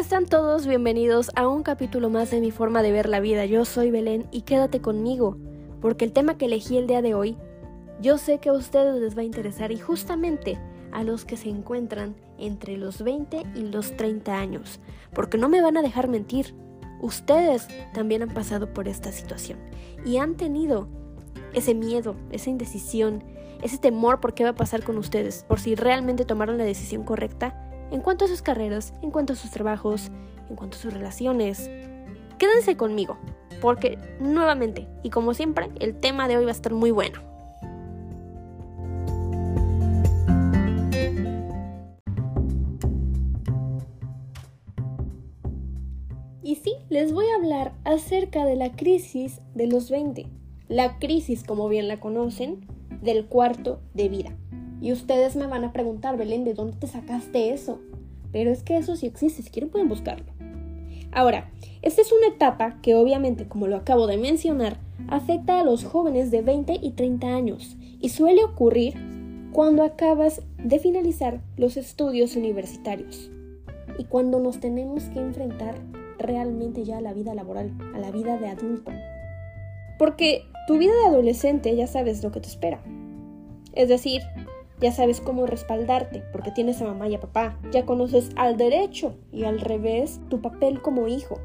están todos? Bienvenidos a un capítulo más de mi forma de ver la vida. Yo soy Belén y quédate conmigo, porque el tema que elegí el día de hoy, yo sé que a ustedes les va a interesar y justamente a los que se encuentran entre los 20 y los 30 años, porque no me van a dejar mentir. Ustedes también han pasado por esta situación y han tenido ese miedo, esa indecisión, ese temor por qué va a pasar con ustedes, por si realmente tomaron la decisión correcta en cuanto a sus carreras, en cuanto a sus trabajos, en cuanto a sus relaciones. Quédense conmigo, porque nuevamente, y como siempre, el tema de hoy va a estar muy bueno. Y sí, les voy a hablar acerca de la crisis de los 20. La crisis, como bien la conocen, del cuarto de vida. Y ustedes me van a preguntar, Belén, ¿de dónde te sacaste eso? Pero es que eso sí existe, si quieren pueden buscarlo. Ahora, esta es una etapa que obviamente, como lo acabo de mencionar, afecta a los jóvenes de 20 y 30 años y suele ocurrir cuando acabas de finalizar los estudios universitarios y cuando nos tenemos que enfrentar realmente ya a la vida laboral, a la vida de adulto. Porque tu vida de adolescente ya sabes lo que te espera. Es decir, ya sabes cómo respaldarte porque tienes a mamá y a papá. Ya conoces al derecho y al revés tu papel como hijo.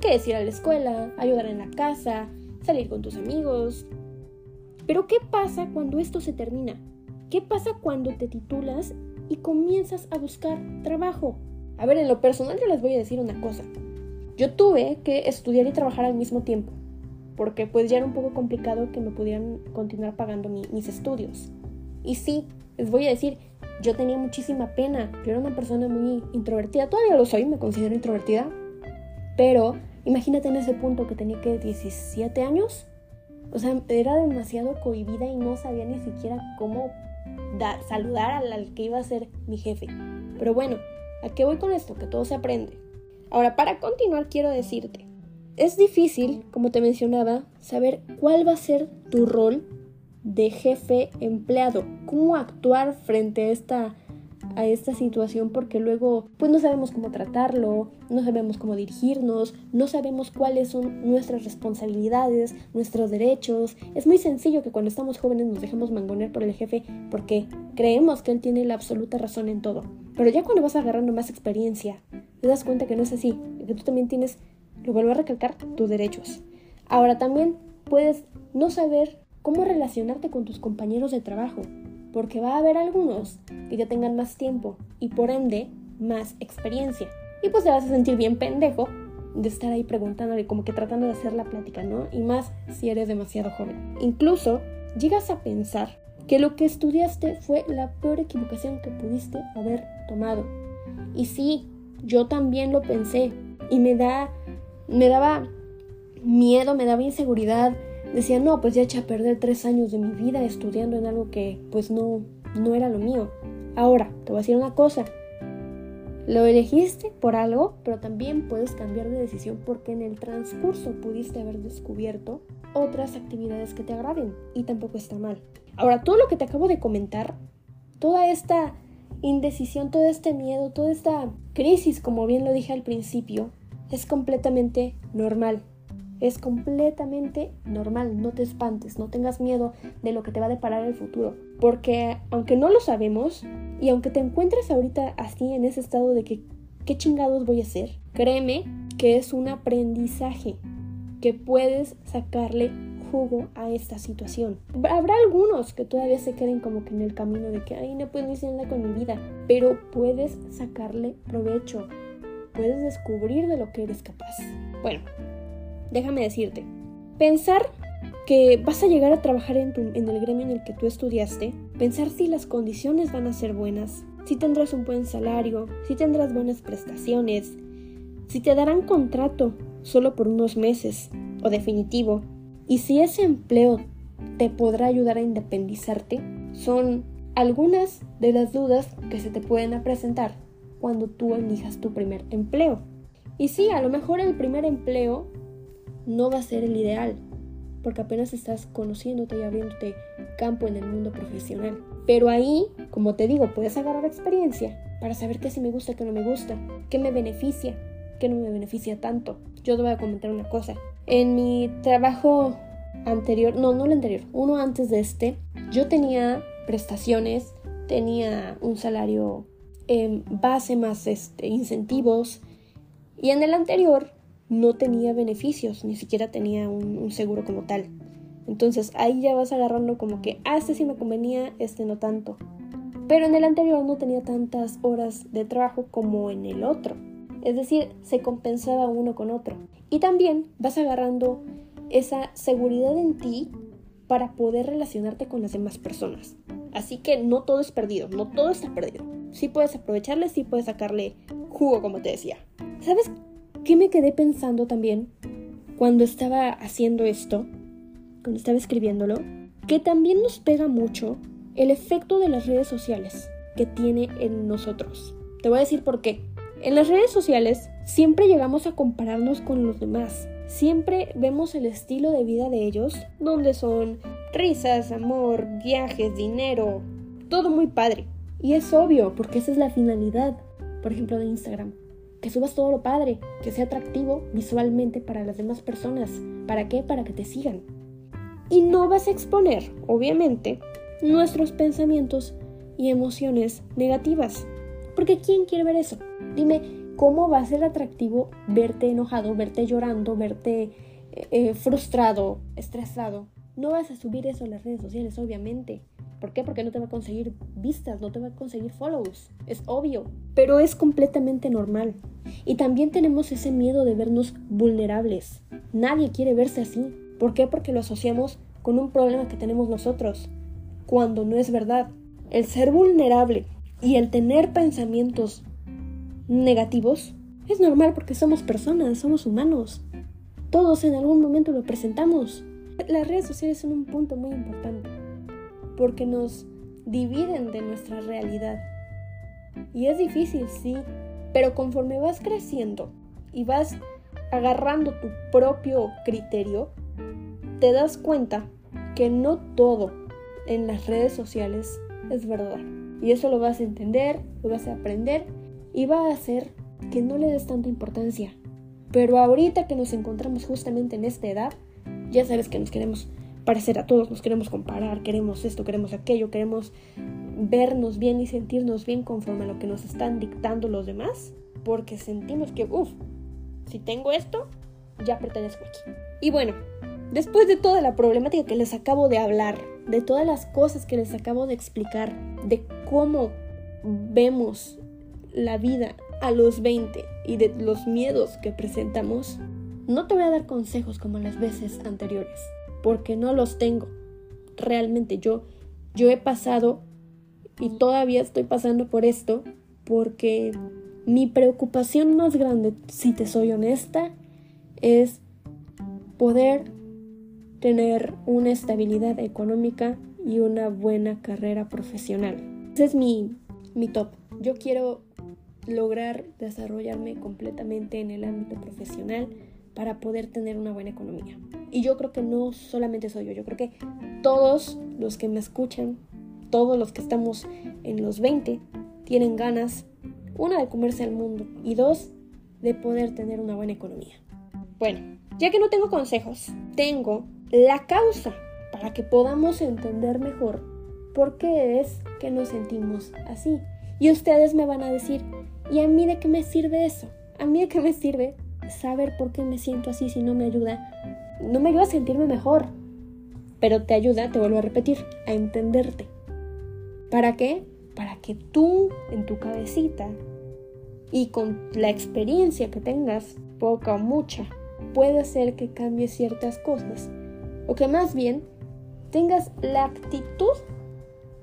¿Qué es ir a la escuela, ayudar en la casa, salir con tus amigos? Pero ¿qué pasa cuando esto se termina? ¿Qué pasa cuando te titulas y comienzas a buscar trabajo? A ver, en lo personal yo les voy a decir una cosa. Yo tuve que estudiar y trabajar al mismo tiempo, porque pues ya era un poco complicado que me pudieran continuar pagando mis estudios. Y sí, les voy a decir, yo tenía muchísima pena. Yo era una persona muy introvertida. Todavía lo soy, me considero introvertida. Pero imagínate en ese punto que tenía que 17 años. O sea, era demasiado cohibida y no sabía ni siquiera cómo dar, saludar al, al que iba a ser mi jefe. Pero bueno, ¿a qué voy con esto? Que todo se aprende. Ahora, para continuar, quiero decirte, es difícil, como te mencionaba, saber cuál va a ser tu rol de jefe empleado, cómo actuar frente a esta a esta situación porque luego pues no sabemos cómo tratarlo, no sabemos cómo dirigirnos, no sabemos cuáles son nuestras responsabilidades, nuestros derechos. Es muy sencillo que cuando estamos jóvenes nos dejemos mangonear por el jefe porque creemos que él tiene la absoluta razón en todo. Pero ya cuando vas agarrando más experiencia, te das cuenta que no es así, que tú también tienes, lo vuelvo a recalcar, tus derechos. Ahora también puedes no saber cómo relacionarte con tus compañeros de trabajo, porque va a haber algunos que ya tengan más tiempo y por ende más experiencia. Y pues te vas a sentir bien pendejo de estar ahí preguntándole, como que tratando de hacer la plática, ¿no? Y más si eres demasiado joven. Incluso llegas a pensar que lo que estudiaste fue la peor equivocación que pudiste haber tomado. Y sí, yo también lo pensé y me da me daba miedo, me daba inseguridad, decía, no, pues ya eché a perder tres años de mi vida estudiando en algo que pues no, no era lo mío. Ahora, te voy a decir una cosa. Lo elegiste por algo, pero también puedes cambiar de decisión porque en el transcurso pudiste haber descubierto otras actividades que te agraden y tampoco está mal. Ahora, todo lo que te acabo de comentar, toda esta indecisión, todo este miedo, toda esta crisis, como bien lo dije al principio, es completamente normal. Es completamente normal, no te espantes, no tengas miedo de lo que te va a deparar el futuro, porque aunque no lo sabemos y aunque te encuentres ahorita así en ese estado de que qué chingados voy a hacer, créeme que es un aprendizaje que puedes sacarle jugo a esta situación. Habrá algunos que todavía se queden como que en el camino de que, ay, no puedo hacer nada con mi vida, pero puedes sacarle provecho, puedes descubrir de lo que eres capaz. Bueno, déjame decirte, pensar que vas a llegar a trabajar en, el gremio en el que tú estudiaste, pensar si las condiciones van a ser buenas, si tendrás un buen salario, si tendrás buenas prestaciones, si te darán contrato solo por unos meses o definitivo, y si ese empleo te podrá ayudar a independizarte, son algunas de las dudas que se te pueden presentar cuando tú elijas tu primer empleo. Y sí, a lo mejor el primer empleo no va a ser el ideal, porque apenas estás conociéndote y abriéndote campo en el mundo profesional. Pero ahí, como te digo, puedes agarrar experiencia para saber qué sí me gusta, qué no me gusta, qué me beneficia, qué no me beneficia tanto. Yo te voy a comentar una cosa. En mi trabajo anterior, no, no el anterior, uno antes de este, yo tenía prestaciones, tenía un salario en base más este, incentivos y en el anterior no tenía beneficios, ni siquiera tenía un, seguro como tal. Entonces ahí ya vas agarrando como que, ah, este sí me convenía, este no tanto. Pero en el anterior no tenía tantas horas de trabajo como en el otro. Es decir, se compensaba uno con otro. Y también vas agarrando esa seguridad en ti para poder relacionarte con las demás personas. Así que no todo es perdido, no todo está perdido. Sí puedes aprovecharle, sí puedes sacarle jugo, como te decía. ¿Sabes qué me quedé pensando también cuando estaba haciendo esto? Cuando estaba escribiéndolo. Que también nos pega mucho el efecto de las redes sociales que tiene en nosotros. Te voy a decir por qué. En las redes sociales siempre llegamos a compararnos con los demás. Siempre vemos el estilo de vida de ellos, donde son risas, amor, viajes, dinero, todo muy padre. Y es obvio, porque esa es la finalidad, por ejemplo, de Instagram. Que subas todo lo padre, que sea atractivo visualmente para las demás personas. ¿Para qué? Para que te sigan. Y no vas a exponer, obviamente, nuestros pensamientos y emociones negativas. Porque ¿quién quiere ver eso? Dime, ¿cómo va a ser atractivo verte enojado, verte llorando, verte eh, eh, frustrado, estresado? No vas a subir eso a las redes sociales, obviamente. ¿Por qué? Porque no te va a conseguir vistas, no te va a conseguir follows. Es obvio. Pero es completamente normal. Y también tenemos ese miedo de vernos vulnerables. Nadie quiere verse así. ¿Por qué? Porque lo asociamos con un problema que tenemos nosotros. Cuando no es verdad. El ser vulnerable y el tener pensamientos negativos es normal porque somos personas, somos humanos. Todos en algún momento lo presentamos. Las redes sociales son un punto muy importante porque nos dividen de nuestra realidad. Y es difícil, sí, pero conforme vas creciendo y vas agarrando tu propio criterio, te das cuenta que no todo en las redes sociales es verdad. Y eso lo vas a entender, lo vas a aprender y va a hacer que no le des tanta importancia. Pero ahorita que nos encontramos justamente en esta edad, ya sabes que nos queremos parecer a todos, nos queremos comparar, queremos esto, queremos aquello, queremos vernos bien y sentirnos bien conforme a lo que nos están dictando los demás, porque sentimos que, uff, si tengo esto, ya pertenezco aquí. Y bueno, después de toda la problemática que les acabo de hablar, de todas las cosas que les acabo de explicar, de cómo vemos la vida a los 20 y de los miedos que presentamos, no te voy a dar consejos como las veces anteriores porque no los tengo. Realmente yo, yo he pasado y todavía estoy pasando por esto porque mi preocupación más grande, si te soy honesta, es poder tener una estabilidad económica y una buena carrera profesional. Ese es mi, mi top. Yo quiero lograr desarrollarme completamente en el ámbito profesional para poder tener una buena economía. Y yo creo que no solamente soy yo, yo creo que todos los que me escuchan, todos los que estamos en los 20, tienen ganas, una, de comerse al mundo y dos, de poder tener una buena economía. Bueno, ya que no tengo consejos, tengo la causa para que podamos entender mejor por qué es que nos sentimos así. Y ustedes me van a decir, ¿y a mí de qué me sirve eso? ¿A mí de qué me sirve saber por qué me siento así si no me ayuda, no me ayuda a sentirme mejor, pero te ayuda, te vuelvo a repetir, a entenderte. ¿Para qué? Para que tú en tu cabecita y con la experiencia que tengas, poca o mucha, puede ser que cambies ciertas cosas o que más bien tengas la actitud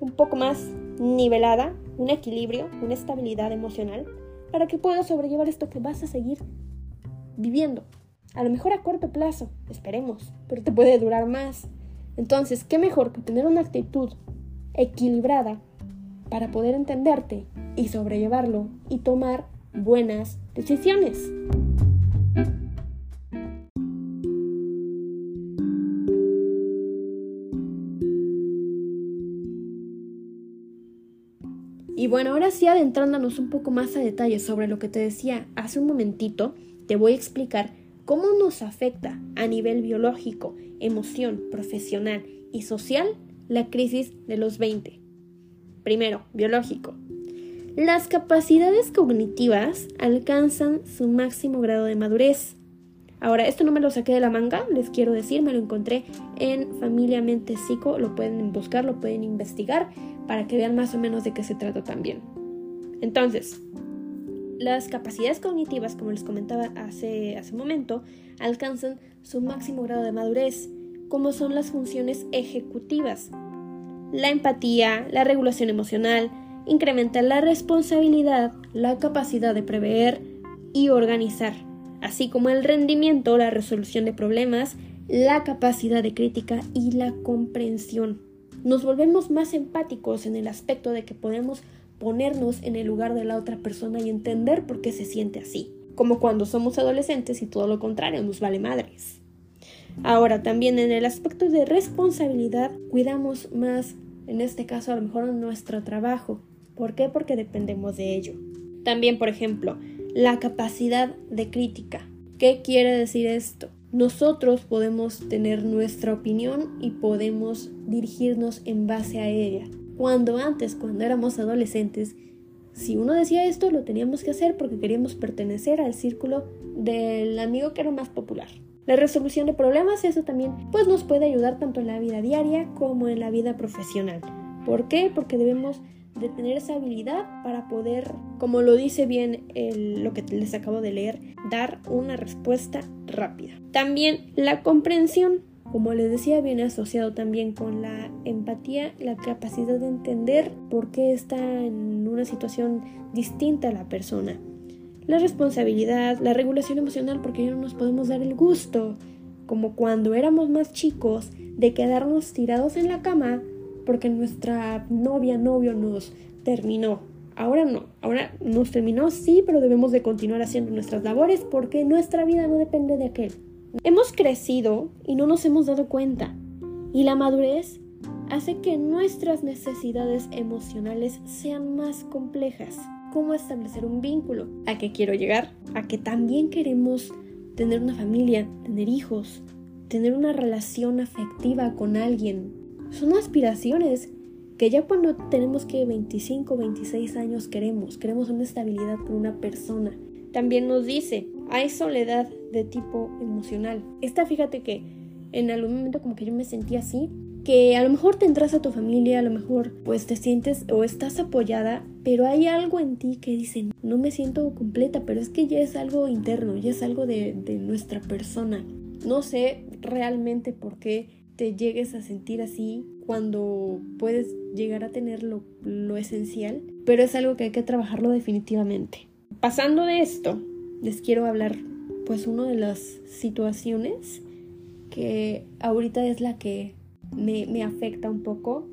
un poco más nivelada, un equilibrio, una estabilidad emocional para que puedas sobrellevar esto que vas a seguir viviendo. A lo mejor a corto plazo, esperemos, pero te puede durar más. Entonces, ¿qué mejor que tener una actitud equilibrada para poder entenderte y sobrellevarlo y tomar buenas decisiones? Y bueno, ahora sí adentrándonos un poco más a detalle sobre lo que te decía hace un momentito, te voy a explicar cómo nos afecta a nivel biológico, emoción, profesional y social la crisis de los 20. Primero, biológico. Las capacidades cognitivas alcanzan su máximo grado de madurez. Ahora, esto no me lo saqué de la manga, les quiero decir, me lo encontré en Familia Mente Psico, lo pueden buscar, lo pueden investigar para que vean más o menos de qué se trata también. Entonces, las capacidades cognitivas, como les comentaba hace, hace un momento, alcanzan su máximo grado de madurez, como son las funciones ejecutivas. La empatía, la regulación emocional, incrementa la responsabilidad, la capacidad de prever y organizar, así como el rendimiento, la resolución de problemas, la capacidad de crítica y la comprensión. Nos volvemos más empáticos en el aspecto de que podemos ponernos en el lugar de la otra persona y entender por qué se siente así, como cuando somos adolescentes y todo lo contrario nos vale madres. Ahora también en el aspecto de responsabilidad cuidamos más, en este caso a lo mejor nuestro trabajo. ¿Por qué? Porque dependemos de ello. También, por ejemplo, la capacidad de crítica. ¿Qué quiere decir esto? nosotros podemos tener nuestra opinión y podemos dirigirnos en base a ella. Cuando antes, cuando éramos adolescentes, si uno decía esto, lo teníamos que hacer porque queríamos pertenecer al círculo del amigo que era más popular. La resolución de problemas, eso también, pues nos puede ayudar tanto en la vida diaria como en la vida profesional. ¿Por qué? Porque debemos de tener esa habilidad para poder, como lo dice bien lo que les acabo de leer, dar una respuesta rápida. También la comprensión, como les decía, viene asociado también con la empatía, la capacidad de entender por qué está en una situación distinta a la persona. La responsabilidad, la regulación emocional, porque ya no nos podemos dar el gusto, como cuando éramos más chicos, de quedarnos tirados en la cama porque nuestra novia, novio nos terminó. Ahora no, ahora nos terminó sí, pero debemos de continuar haciendo nuestras labores porque nuestra vida no depende de aquel. Hemos crecido y no nos hemos dado cuenta. Y la madurez hace que nuestras necesidades emocionales sean más complejas. ¿Cómo establecer un vínculo? ¿A qué quiero llegar? A que también queremos tener una familia, tener hijos, tener una relación afectiva con alguien, son aspiraciones que ya cuando tenemos que 25, 26 años queremos, queremos una estabilidad con una persona. También nos dice, hay soledad de tipo emocional. Esta fíjate que en algún momento como que yo me sentí así, que a lo mejor te entras a tu familia, a lo mejor pues te sientes o estás apoyada, pero hay algo en ti que dice, no me siento completa, pero es que ya es algo interno, ya es algo de, de nuestra persona. No sé realmente por qué te llegues a sentir así cuando puedes llegar a tener lo, esencial, pero es algo que hay que trabajarlo definitivamente. Pasando de esto, les quiero hablar pues una de las situaciones que ahorita es la que me, me afecta un poco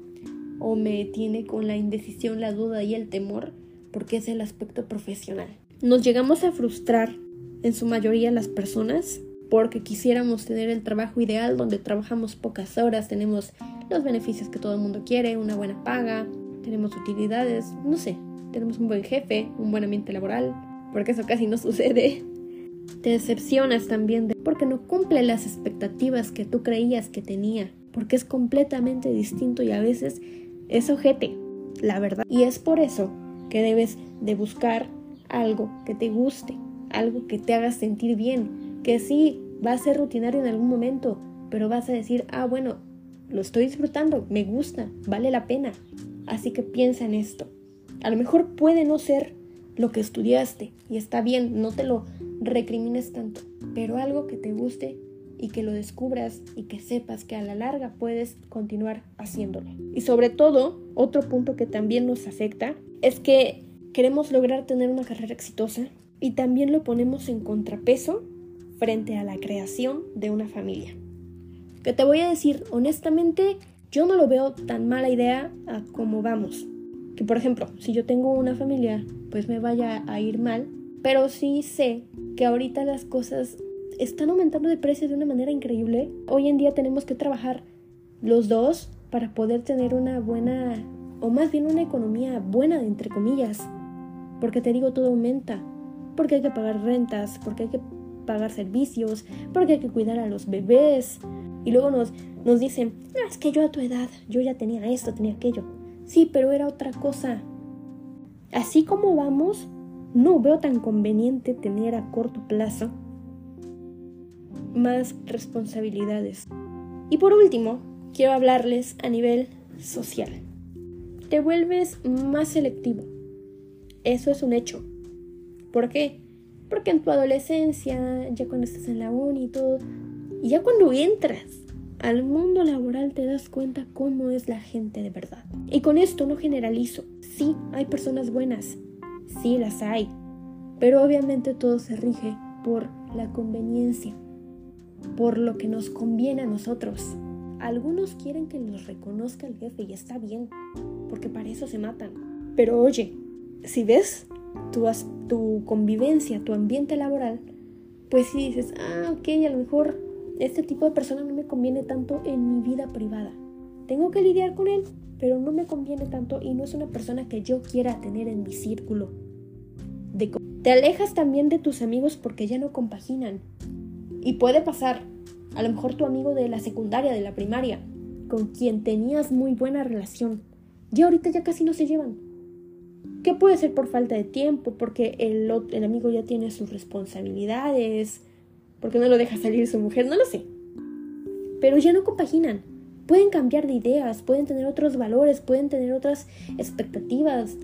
o me tiene con la indecisión, la duda y el temor, porque es el aspecto profesional. Nos llegamos a frustrar en su mayoría las personas porque quisiéramos tener el trabajo ideal donde trabajamos pocas horas, tenemos los beneficios que todo el mundo quiere, una buena paga, tenemos utilidades, no sé, tenemos un buen jefe, un buen ambiente laboral, porque eso casi no sucede. Te decepcionas también porque no cumple las expectativas que tú creías que tenía, porque es completamente distinto y a veces es ojete, la verdad. Y es por eso que debes de buscar algo que te guste, algo que te haga sentir bien, que sí, va a ser rutinario en algún momento, pero vas a decir, ah, bueno, lo estoy disfrutando, me gusta, vale la pena. Así que piensa en esto. A lo mejor puede no ser lo que estudiaste y está bien, no te lo recrimines tanto, pero algo que te guste y que lo descubras y que sepas que a la larga puedes continuar haciéndolo. Y sobre todo, otro punto que también nos afecta es que queremos lograr tener una carrera exitosa y también lo ponemos en contrapeso frente a la creación de una familia. Que te voy a decir, honestamente, yo no lo veo tan mala idea a cómo vamos. Que por ejemplo, si yo tengo una familia, pues me vaya a ir mal, pero sí sé que ahorita las cosas están aumentando de precio de una manera increíble. Hoy en día tenemos que trabajar los dos para poder tener una buena o más bien una economía buena, entre comillas, porque te digo, todo aumenta, porque hay que pagar rentas, porque hay que pagar servicios, porque hay que cuidar a los bebés. Y luego nos, nos dicen, ah, es que yo a tu edad, yo ya tenía esto, tenía aquello. Sí, pero era otra cosa. Así como vamos, no veo tan conveniente tener a corto plazo más responsabilidades. Y por último, quiero hablarles a nivel social. Te vuelves más selectivo. Eso es un hecho. ¿Por qué? Porque en tu adolescencia, ya cuando estás en la uni y todo, ya cuando entras al mundo laboral te das cuenta cómo es la gente de verdad. Y con esto no generalizo. Sí, hay personas buenas. Sí, las hay. Pero obviamente todo se rige por la conveniencia, por lo que nos conviene a nosotros. Algunos quieren que los reconozca el jefe y está bien, porque para eso se matan. Pero oye, si ves tu, tu convivencia, tu ambiente laboral, pues si dices, ah, ok, a lo mejor este tipo de persona no me conviene tanto en mi vida privada. Tengo que lidiar con él, pero no me conviene tanto y no es una persona que yo quiera tener en mi círculo. te alejas también de tus amigos porque ya no compaginan. Y puede pasar, a lo mejor tu amigo de la secundaria, de la primaria, con quien tenías muy buena relación, y ahorita ya casi no se llevan que puede ser por falta de tiempo, porque el, el amigo ya tiene sus responsabilidades, porque no lo deja salir su mujer, no lo sé. Pero ya no compaginan. Pueden cambiar de ideas, pueden tener otros valores, pueden tener otras expectativas,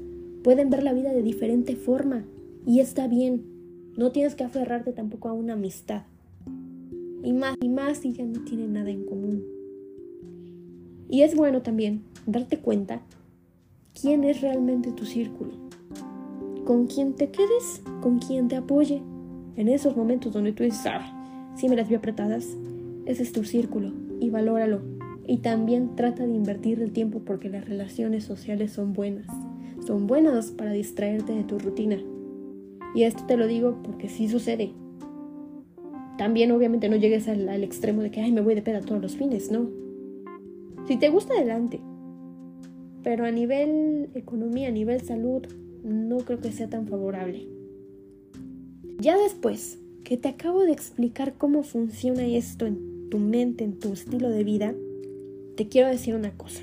pueden ver la vida de diferente forma. Y está bien. No tienes que aferrarte tampoco a una amistad. Y más y más si ya no tienen nada en común. Y es bueno también darte cuenta quién es realmente tu círculo, con quién te quedes, con quién te apoye. En esos momentos donde tú dices, ah, sí me las vi apretadas, ese es tu círculo y valóralo. Y también trata de invertir el tiempo porque las relaciones sociales son buenas. Son buenas para distraerte de tu rutina. Y esto te lo digo porque sí sucede. También obviamente no llegues al, extremo de que, ay, me voy de peda todos los fines, no. Si te gusta, adelante pero a nivel economía, a nivel salud, no creo que sea tan favorable. Ya después que te acabo de explicar cómo funciona esto en tu mente, en tu estilo de vida, te quiero decir una cosa.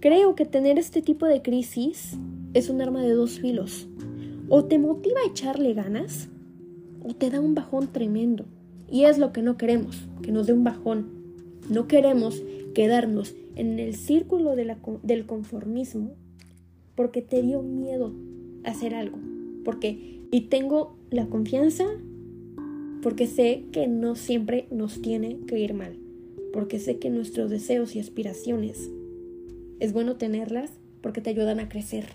Creo que tener este tipo de crisis es un arma de dos filos. O te motiva a echarle ganas, o te da un bajón tremendo. Y es lo que no queremos, que nos dé un bajón. No queremos quedarnos en el círculo del conformismo porque te dio miedo hacer algo. Porque, y tengo la confianza porque sé que no siempre nos tiene que ir mal. Porque sé que nuestros deseos y aspiraciones es bueno tenerlas porque te ayudan a crecer.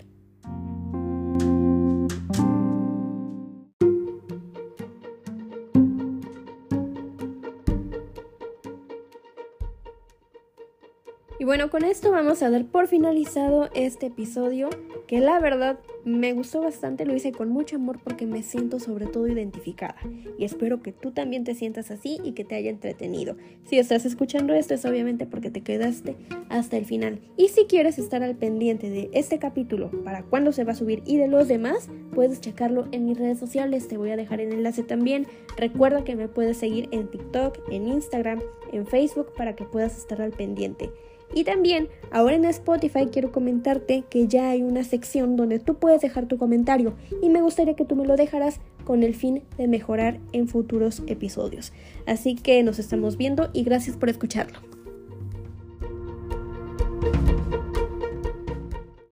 Y bueno, con esto vamos a dar por finalizado este episodio, que la verdad me gustó bastante, lo hice con mucho amor porque me siento sobre todo identificada. Y espero que tú también te sientas así y que te haya entretenido. Si estás escuchando esto es obviamente porque te quedaste hasta el final. Y si quieres estar al pendiente de este capítulo, para cuándo se va a subir y de los demás, puedes checarlo en mis redes sociales, te voy a dejar el enlace también. Recuerda que me puedes seguir en TikTok, en Instagram, en Facebook para que puedas estar al pendiente. Y también, ahora en Spotify quiero comentarte que ya hay una sección donde tú puedes dejar tu comentario y me gustaría que tú me lo dejaras con el fin de mejorar en futuros episodios. Así que nos estamos viendo y gracias por escucharlo.